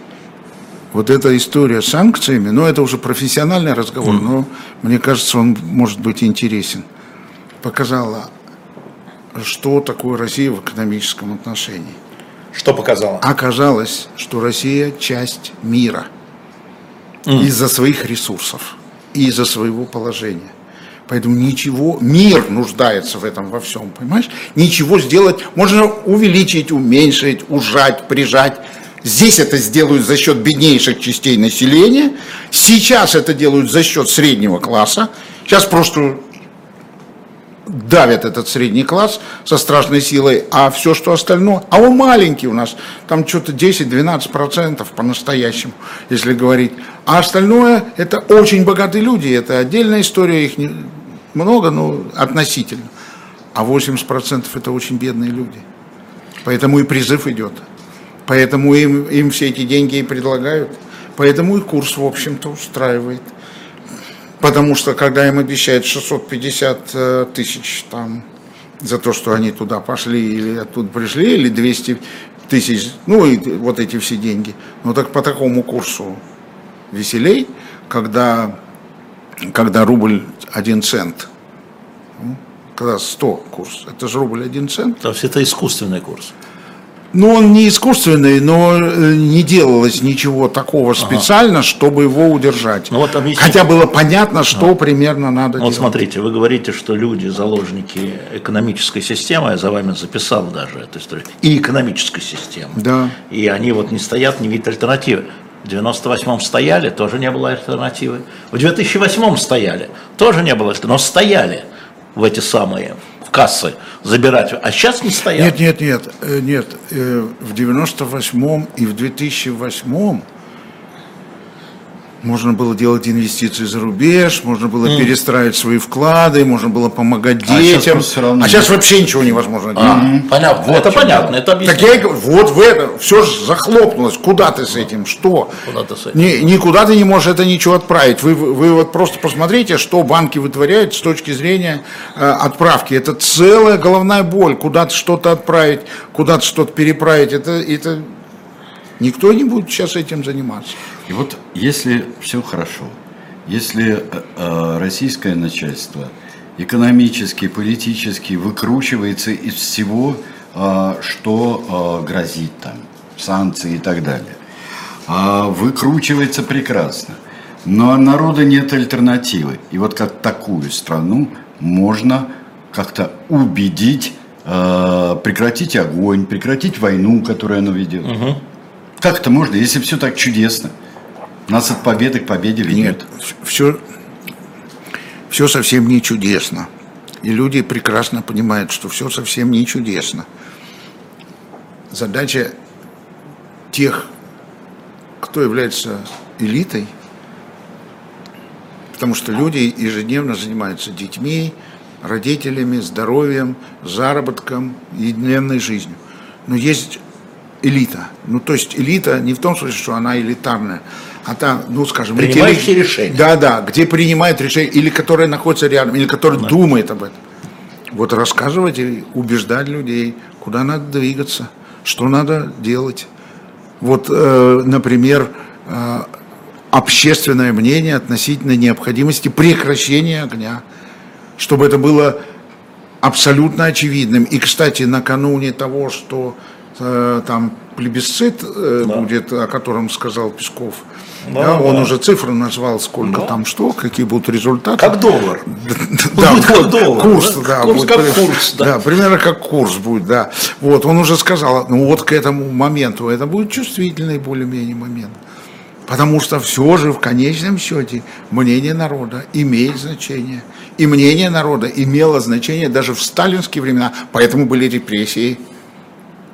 вот эта история с санкциями, ну это уже профессиональный разговор, но мне кажется, он может быть интересен, показала, что такое Россия в экономическом отношении. Что показало? Оказалось, что Россия часть мира из-за своих ресурсов и из-за своего положения. Поэтому ничего, мир нуждается в этом во всем, понимаешь? Ничего сделать, можно увеличить, уменьшить, ужать, прижать. Здесь это сделают за счет беднейших частей населения, сейчас это делают за счет среднего класса. Сейчас просто давят этот средний класс со страшной силой, а все, что остальное, а он маленький у нас, там что-то 10-12% по-настоящему, если говорить. А остальное, это очень богатые люди, это отдельная история, их не- много, но относительно. А 80% это очень бедные люди. Поэтому и призыв идет. Поэтому им, им все эти деньги и предлагают. Поэтому и курс, в общем-то, устраивает. Потому что когда им обещают 650 э, тысяч там за то, что они туда пошли или оттуда пришли, или 200 тысяч, ну и вот эти все деньги, ну так по такому курсу веселей, когда, когда рубль 1 цент, Ну, когда 100 курс, это же рубль 1 цент, То есть это искусственный курс. Ну, он не искусственный, но э, не делалось ничего такого специально, чтобы его удержать. Ну, вот объясните. Хотя было понятно, что примерно надо Вот делать. смотрите, вы говорите, что люди заложники экономической системы, я за вами записал даже эту историю, и экономической системы. Да. И они вот не стоят, не видят альтернативы. В 98-м стояли, тоже не было альтернативы. В 2008-м стояли, тоже не было альтернативы, но стояли в эти самые кассы забирать, а сейчас не стоят. Нет, нет, нет, э, нет. э, В 98-м и в 2008-м можно было делать инвестиции за рубеж, можно было перестраивать свои вклады, можно было помогать А детям. просто всё равно а сейчас вообще ничего невозможно делать. А, Понятно, это в чем понятно, это Так объясняет. я и говорю, вот в это, все же захлопнулось. Куда ты с этим? Что? Куда ты с этим? Ни- никуда ты не можешь это ничего отправить. Вы, вы, вы вот просто посмотрите, что банки вытворяют с точки зрения э, отправки. Это целая головная боль. Куда-то что-то отправить, куда-то что-то переправить. Это, это никто не будет сейчас этим заниматься. И вот если все хорошо, если э, э, российское начальство экономически, политически выкручивается из всего, э, что э, грозит там, санкции и так далее, а выкручивается прекрасно, но народа нет альтернативы. И вот как такую страну можно как-то убедить прекратить огонь, прекратить войну, которую она ведет. Как это можно, если все так чудесно? Нас от победы к победе ведет. Нет, все, все совсем не чудесно. И люди прекрасно понимают, что все совсем не чудесно. Задача тех, кто является элитой, потому что люди ежедневно занимаются детьми, родителями, здоровьем, заработком, ежедневной жизнью. Но есть элита. Ну, то есть элита не в том смысле, что она элитарная, а та, ну, скажем, Принимающие решения. Да, да, где принимает решение, или которая находится рядом, или которая думает об этом. Вот рассказывать и убеждать людей, куда надо двигаться, что надо делать. Вот, э, например, э, общественное мнение относительно необходимости прекращения огня, чтобы это было абсолютно очевидным. И, кстати, накануне того, что э, там плебисцит э, будет, о котором сказал Песков, Да, да, он да. уже цифры назвал, сколько там что, какие будут результаты. Как доллар. Да, Будет как доллар, Курс, да? да. Курс будет как курс, да. примерно как курс будет, да. Вот, он уже сказал, ну вот к этому моменту, это будет чувствительный более-менее момент. Потому что все же в конечном счете мнение народа имеет значение. И мнение народа имело значение даже в сталинские времена, поэтому были репрессии,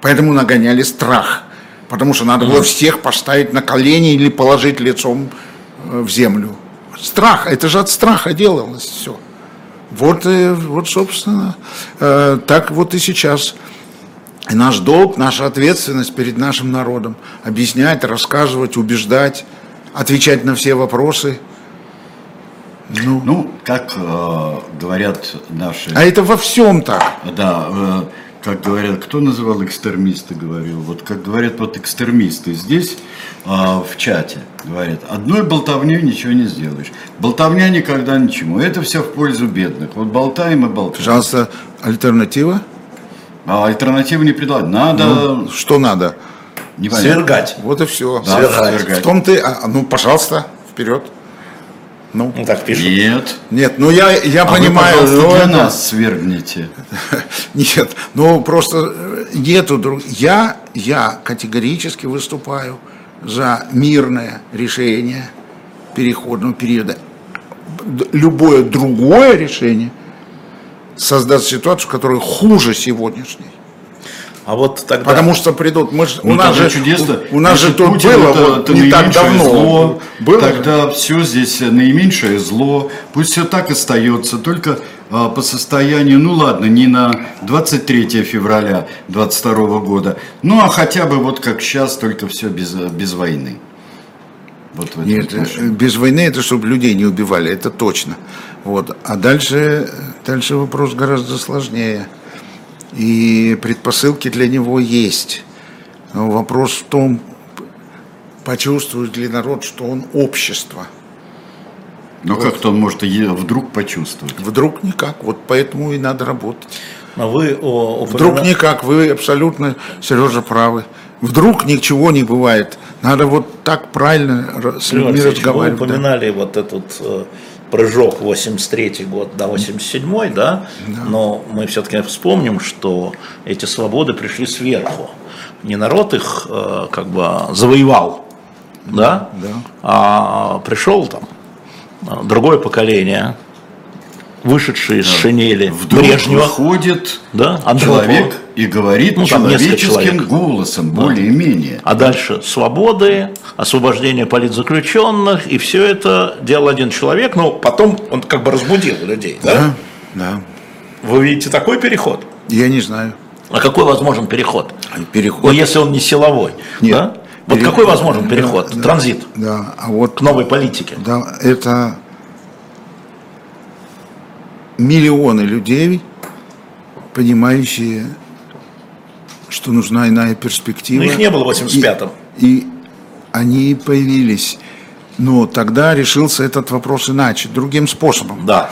поэтому нагоняли страх. Потому что надо было всех поставить на колени или положить лицом э, в землю. Страх, это же от страха делалось все. Вот, вот собственно, э, так вот и сейчас. И наш долг, наша ответственность перед нашим народом объяснять, рассказывать, убеждать, отвечать на все вопросы. Ну, Ну, как э, говорят наши... а это во всем так. Да, э, как говорят, кто называл экстремисты, говорил, вот как говорят вот экстремисты здесь, э, в чате, говорят, одной болтовней ничего не сделаешь. Болтовня никогда ничему. Это все в пользу бедных. Вот болтаем и болтаем. Пожалуйста, альтернатива? А альтернативы не предлагать. Надо... Ну, что надо? непонятно. Свергать. Вот и все. Да, свергать. В том ты, а, ну, пожалуйста, вперед. Ну, Ну, так пишут. Нет. нет, ну я, я А вы, понимаю, пожалуйста, ну, для нас свергните. Нет, ну просто э, нету друг. Я, я категорически выступаю за мирное решение переходного периода. Любое другое решение создаст ситуацию, которая хуже сегодняшней. А вот тогда... Потому что придут, мы ж- у Ну, нас тогда же чудесно. у нас же Если тут Путин было это- вот это не так наименьшее давно. Зло, было же. тогда все здесь наименьшее зло. Пусть все так остается, только а, по состоянию, ну ладно, не на 23 февраля 22 года, ну а хотя бы вот как сейчас, только все без, без войны. Вот в этом Нет, э, без войны это чтобы людей не убивали, это точно. Вот. А дальше, дальше вопрос гораздо сложнее. И предпосылки для него есть. Но вопрос в том, почувствует ли народ, что он общество. Но как-то он может вдруг почувствовать. Вдруг никак. Вот поэтому и надо работать. Но вы о, Вдруг никак, вы абсолютно, Сережа, правы. Вдруг ничего не бывает. Надо вот так правильно с людьми разговаривать. Вы упоминали да. вот этот э, прыжок 83 год до 87 да? да, но мы все-таки вспомним, что эти свободы пришли сверху. Не народ их э, как бы завоевал, да, да. а пришел там э, другое поколение, вышедший из шинели Вдруг Брежнева. выходит да? человек и говорит ну, человеческим голосом, да. более-менее. А дальше свободы, освобождение политзаключенных, и все это делал один человек, но потом он как бы разбудил людей, да? Да, да. Вы видите такой переход? Я не знаю. А какой возможен переход? Переход. Ну, если он не силовой. Нет. Да? Вот переход, какой возможен переход? Да, Транзит. Да, а вот к новой политике. Да, это миллионы людей, понимающие, что нужна иная перспектива. Но их не было в 85-м. И, и они появились. Но тогда решился этот вопрос иначе, другим способом. Да.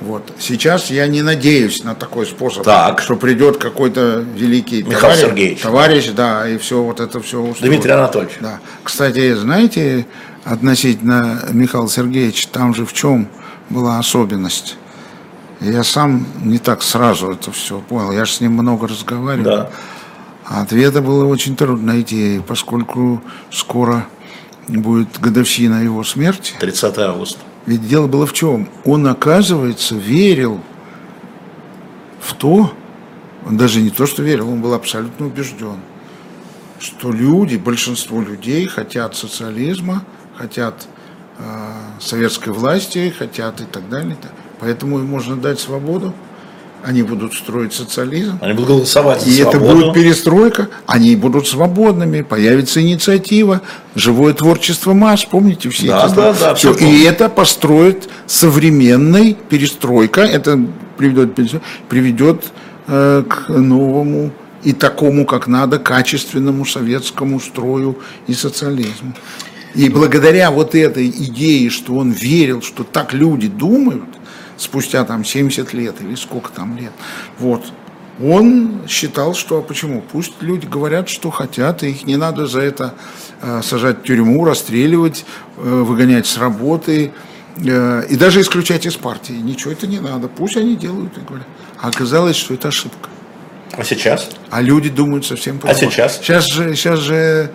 Вот. Сейчас я не надеюсь на такой способ, так. что придет какой-то великий Михаил товарищ, Сергеевич. товарищ, да, и все вот это все устроит. Дмитрий Анатольевич. Да. Кстати, знаете, относительно Михаила Сергеевича, там же в чем была особенность? Я сам не так сразу это все понял. Я же с ним много разговаривал. Да. А ответа было очень трудно найти, поскольку скоро будет годовщина его смерти. 30 августа. Ведь дело было в чем? Он, оказывается, верил в то, он даже не то, что верил, он был абсолютно убежден, что люди, большинство людей хотят социализма, хотят э, советской власти, хотят и так далее. Поэтому им можно дать свободу. Они будут строить социализм. Они будут голосовать за И свободу. это будет перестройка. Они будут свободными. Появится инициатива, живое творчество масс. Помните все да, эти да, да, все. И это построит современный перестройка. Это приведет, приведет э, к новому и такому, как надо, качественному советскому строю и социализму. И благодаря вот этой идее, что он верил, что так люди думают, спустя там 70 лет или сколько там лет. Вот. Он считал, что а почему? Пусть люди говорят, что хотят, и их не надо за это э, сажать в тюрьму, расстреливать, э, выгонять с работы э, и даже исключать из партии. Ничего это не надо. Пусть они делают и говорят. А оказалось, что это ошибка. А сейчас? А люди думают совсем по-другому. А сейчас? Сейчас же, сейчас же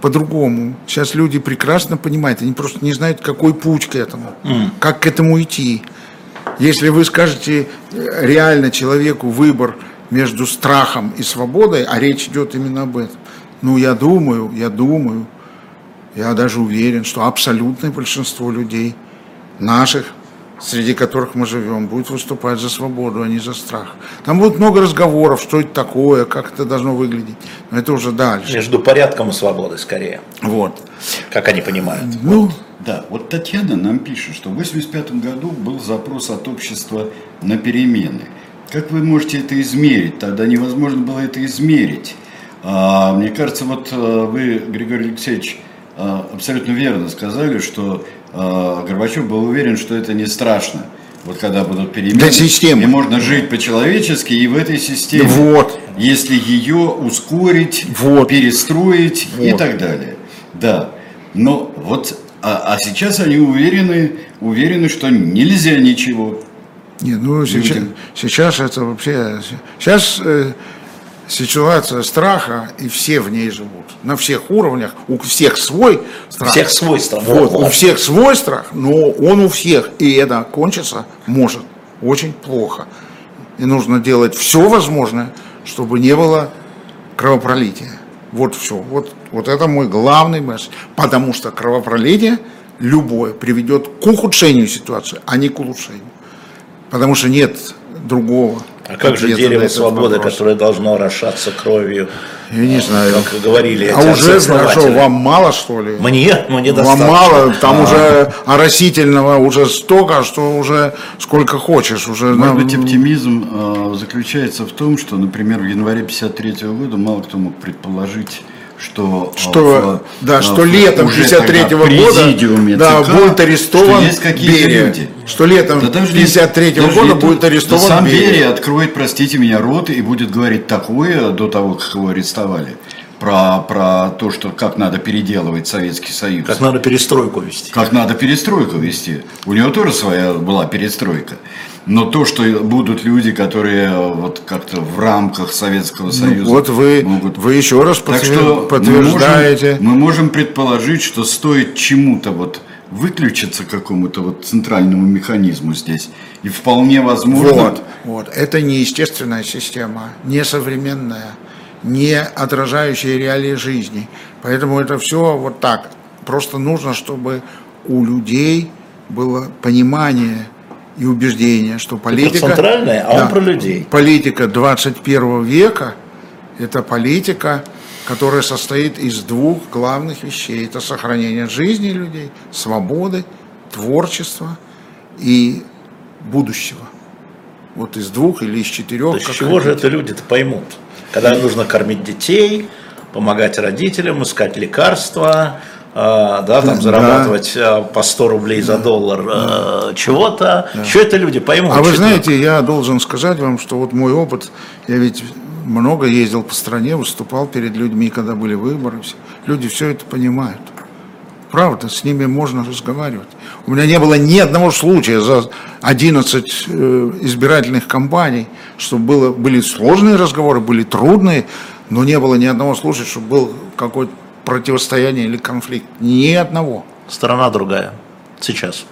по-другому. Сейчас люди прекрасно понимают, они просто не знают, какой путь к этому, mm. как к этому идти. Если вы скажете э, реально человеку выбор между страхом и свободой, а речь идет именно об этом, ну, я думаю, я думаю, я даже уверен, что абсолютное большинство людей, наших, среди которых мы живем, будет выступать за свободу, а не за страх. Там будет много разговоров, что это такое, как это должно выглядеть. Но это уже дальше. Между порядком и свободой скорее. Вот. Как они понимают. Ну, вот. Да, вот Татьяна нам пишет, что в 1985 году был запрос от общества на перемены. Как вы можете это измерить? Тогда невозможно было это измерить. А, мне кажется, вот э, вы, Григорий Алексеевич, абсолютно верно сказали, что э, Горбачев был уверен, что это не страшно. Вот когда будут перемены, Для системы. и можно жить по-человечески и в этой системе. Вот. Если ее ускорить, вот. перестроить вот. и так далее. Да. Но вот а, а сейчас они уверены, уверены, что нельзя ничего. Не, ну сейчас, сейчас это вообще... Сейчас э, ситуация страха, и все в ней живут. На всех уровнях, у всех свой страх. Всех свой страх. Вот, у всех свой страх, но он у всех. И это кончится может очень плохо. И нужно делать все возможное, чтобы не было кровопролития. Вот все. Вот, вот это мой главный месседж. Потому что кровопролитие любое приведет к ухудшению ситуации, а не к улучшению. Потому что нет другого. А как же дерево свободы, вопрос. которое должно орошаться кровью? Я не знаю. Как говорили. А уже, хорошо, вам мало, что ли? Мне, мне достаточно. Вам мало, там а. уже оросительного уже столько, что уже сколько хочешь. Уже, Может быть, оптимизм э, заключается в том, что, например, в январе 53 года мало кто мог предположить, что, что, в, да, что летом 53 -го года да, ЦК, будет арестован есть Берия. Люди. Что летом да 53 -го года будет арестован да сам Берия. Берия откроет, простите меня, рот и будет говорить такое до того, как его арестовали про, про то, что как надо переделывать Советский Союз. Как надо перестройку вести. Как надо перестройку вести. У него тоже своя была перестройка. Но то, что будут люди, которые вот как-то в рамках Советского ну, Союза. Ну, вот вы, могут... вы еще раз так что подтверждаете. Мы можем, мы можем предположить, что стоит чему-то вот выключиться какому-то вот центральному механизму здесь. И вполне возможно. Вот, вот. Это не естественная система, не современная не отражающие реалии жизни. Поэтому это все вот так. Просто нужно, чтобы у людей было понимание и убеждение, что политика... Это центральная, а да, он про людей. Политика 21 века – это политика, которая состоит из двух главных вещей. Это сохранение жизни людей, свободы, творчества и будущего. Вот из двух или из четырех. То есть чего же это люди-то поймут? когда нужно кормить детей, помогать родителям, искать лекарства, да, там зарабатывать да. по 100 рублей за доллар э, чего-то. Да. Что это люди поймут? А вы знаете, я должен сказать вам, что вот мой опыт, я ведь много ездил по стране, выступал перед людьми, когда были выборы. Люди все это понимают. Правда, с ними можно разговаривать. У меня не было ни одного случая за 11 э, избирательных кампаний, чтобы было, были сложные разговоры, были трудные, но не было ни одного случая, чтобы был какое-то противостояние или конфликт. Ни одного. Сторона другая сейчас.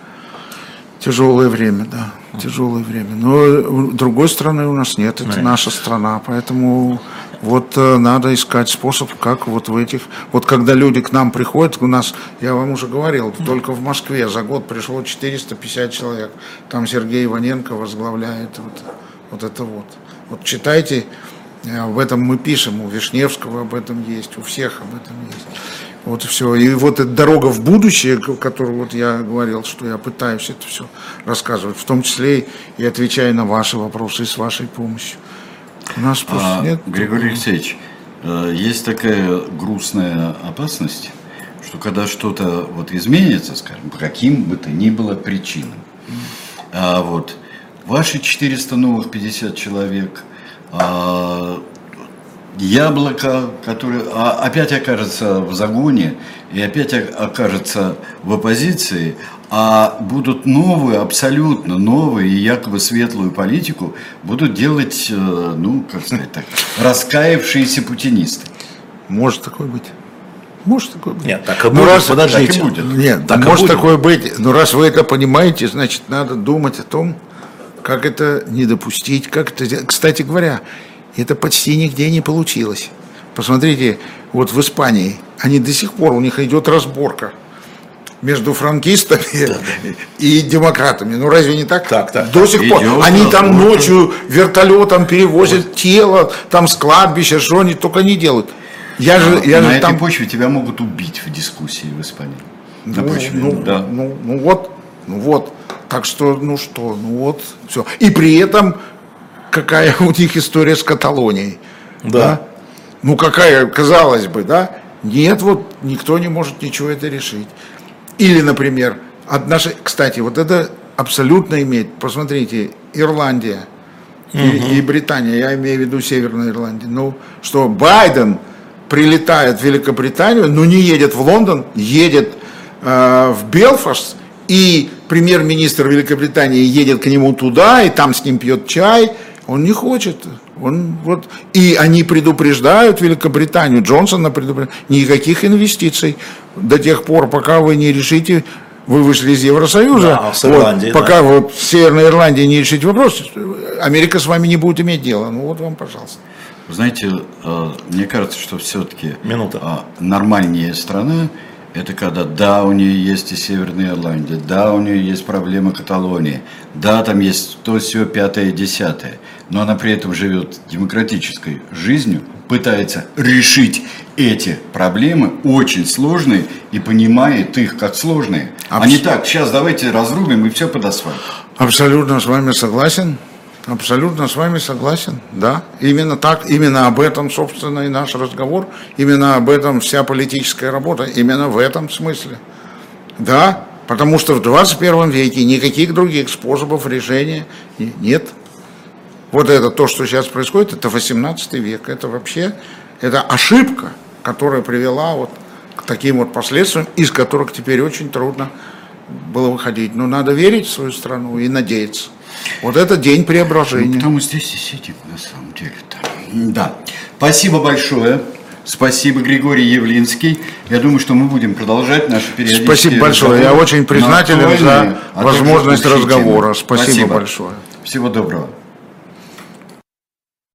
Тяжелое время, да, тяжелое время. Но другой страны у нас нет, это нет. наша страна, поэтому вот э, надо искать способ, как вот в этих... Вот когда люди к нам приходят, у нас, я вам уже говорил, только в Москве за год пришло 450 человек. Там Сергей Иваненко возглавляет вот, вот это вот. Вот читайте, э, об этом мы пишем, у Вишневского об этом есть, у всех об этом есть. Вот все. И вот эта дорога в будущее, которую вот я говорил, что я пытаюсь это все рассказывать, в том числе и отвечая на ваши вопросы и с вашей помощью. У нас а, нет. Григорий Алексеевич, э, есть такая грустная опасность, что когда что-то вот изменится, скажем, по каким бы то ни было причинам, а вот ваши 400 новых 50 человек, яблоко, которое а, опять окажется в загоне и опять окажется в оппозиции, а будут новую, абсолютно новую и якобы светлую политику будут делать, э, ну, как сказать так, раскаявшиеся путинисты. Может такое быть. Может такое быть. Нет, так и ну, будет, раз, подождите. Так и будет. Нет, так может будет. такое быть. Но раз вы это понимаете, значит, надо думать о том, как это не допустить, как это... Кстати говоря, это почти нигде не получилось. Посмотрите, вот в Испании, они до сих пор, у них идет разборка между франкистами да, да. и демократами. Ну разве не так? Так, так. До сих пор. Они там ночью вертолетом перевозят вот. тело, там с кладбища, что они только не делают. Я же, я на же этой там... почве тебя могут убить в дискуссии в Испании. Ну, на почве, ну, да. ну, ну вот, ну вот. Так что, ну что, ну вот, все. И при этом какая у них история с Каталонией. Да. да? Ну какая, казалось бы, да? Нет, вот никто не может ничего это решить. Или, например, нашей, кстати, вот это абсолютно имеет, посмотрите, Ирландия угу. и, и Британия, я имею в виду Северную Ирландию, ну, что Байден прилетает в Великобританию, но не едет в Лондон, едет э, в Белфаст, и премьер-министр Великобритании едет к нему туда, и там с ним пьет чай, он не хочет. Он, вот, и они предупреждают Великобританию, Джонсона предупреждает, никаких инвестиций до тех пор, пока вы не решите, вы вышли из Евросоюза, да, с Ирландии, вот, пока да. вот в Северной Ирландии не решите вопрос, Америка с вами не будет иметь дела. Ну вот вам, пожалуйста. Знаете, э, мне кажется, что все-таки Минута. Э, нормальнее страна это когда да, у нее есть и Северная Ирландия, да, у нее есть проблема Каталонии, да, там есть то, все, пятое, десятое, но она при этом живет демократической жизнью, пытается решить эти проблемы, очень сложные, и понимает их как сложные. Абс... А не так, сейчас давайте разрубим и все под асфальт. Абсолютно с вами согласен. Абсолютно с вами согласен, да. Именно так, именно об этом, собственно, и наш разговор, именно об этом вся политическая работа, именно в этом смысле. Да, потому что в 21 веке никаких других способов решения нет. Вот это, то, что сейчас происходит, это 18 век, это вообще, это ошибка, которая привела вот к таким вот последствиям, из которых теперь очень трудно было выходить. Но надо верить в свою страну и надеяться. Вот это день преображения. Ну, потому здесь и сидим, на самом деле-то. Да. Спасибо большое. Спасибо, Григорий Явлинский. Я думаю, что мы будем продолжать наши периодические Спасибо большое. Я очень признателен за возможность разговора. Спасибо, Спасибо большое. Всего доброго.